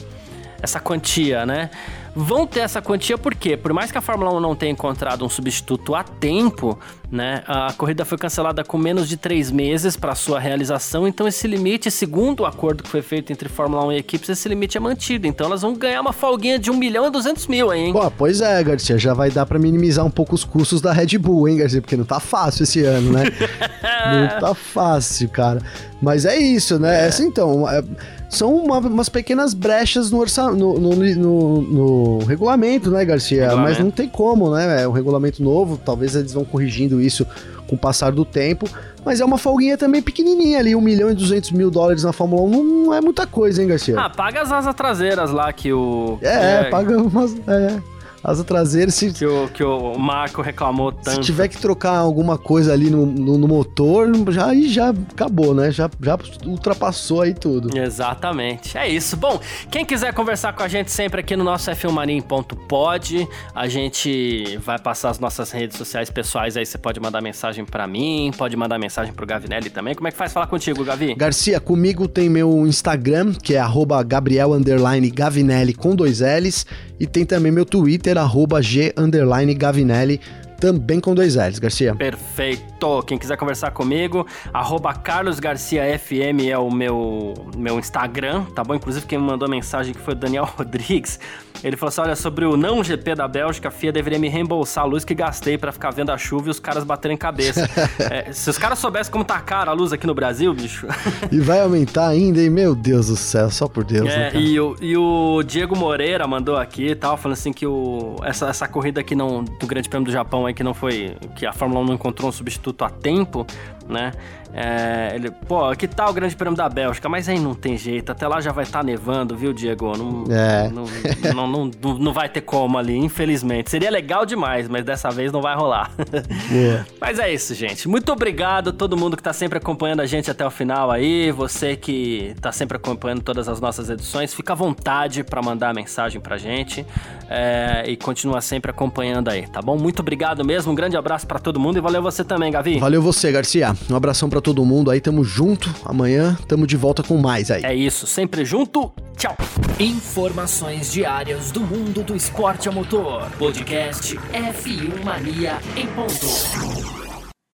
essa quantia, né? vão ter essa quantia porque, por mais que a Fórmula 1 não tenha encontrado um substituto a tempo, né, a corrida foi cancelada com menos de três meses para sua realização, então esse limite, segundo o acordo que foi feito entre Fórmula 1 e equipes, esse limite é mantido. Então elas vão ganhar uma folguinha de 1 milhão e 200 mil hein? Pô, pois é, Garcia, já vai dar para minimizar um pouco os custos da Red Bull, hein, Garcia? Porque não tá fácil esse ano, né? não tá fácil, cara. Mas é isso, né? É. Essa então. É são uma, umas pequenas brechas no, orça, no, no, no, no regulamento, né, Garcia? Regulamento. Mas não tem como, né? É um regulamento novo, talvez eles vão corrigindo isso com o passar do tempo. Mas é uma folguinha também pequenininha ali, 1 milhão e 200 mil dólares na Fórmula 1 não, é muita coisa, hein, Garcia? Ah, paga as asas traseiras lá que o... É, é... paga umas... É asa traseira. Se, que, o, que o Marco reclamou tanto. Se tiver que trocar alguma coisa ali no, no, no motor, já, aí já acabou, né? Já, já ultrapassou aí tudo. Exatamente. É isso. Bom, quem quiser conversar com a gente sempre aqui no nosso f1marim.pod, a gente vai passar as nossas redes sociais pessoais aí. Você pode mandar mensagem para mim, pode mandar mensagem pro Gavinelli também. Como é que faz falar contigo, Gavi? Garcia, comigo tem meu Instagram, que é Gabriel Gavinelli com dois L's, e tem também meu Twitter arroba também com dois L's, Garcia. Perfeito. Quem quiser conversar comigo, arroba Carlos Garcia FM é o meu, meu Instagram, tá bom? Inclusive quem me mandou mensagem que foi o Daniel Rodrigues. Ele falou assim: olha, sobre o não GP da Bélgica, a FIA deveria me reembolsar a luz que gastei para ficar vendo a chuva e os caras baterem cabeça. é, se os caras soubessem como tá cara a luz aqui no Brasil, bicho. e vai aumentar ainda, hein? Meu Deus do céu, só por Deus. É, né, e, o, e o Diego Moreira mandou aqui e tal, falando assim que o, essa, essa corrida aqui não, do Grande Prêmio do Japão aí, que não foi. que a Fórmula 1 não encontrou um substituto a tempo, né? É, ele, pô, que tal o Grande Prêmio da Bélgica? Mas aí não tem jeito, até lá já vai estar tá nevando, viu, Diego? Não, é. não, não, não, não, não, vai ter como ali, infelizmente. Seria legal demais, mas dessa vez não vai rolar. Yeah. mas é isso, gente. Muito obrigado a todo mundo que tá sempre acompanhando a gente até o final aí. Você que tá sempre acompanhando todas as nossas edições, fica à vontade para mandar mensagem pra gente é, e continua sempre acompanhando aí, tá bom? Muito obrigado mesmo, um grande abraço para todo mundo e valeu você também, Gavi. Valeu você, Garcia. Um abração para todo mundo aí, tamo junto. Amanhã tamo de volta com mais aí. É isso, sempre junto. Tchau. Informações diárias do mundo do esporte a motor. Podcast F1 Mania em ponto.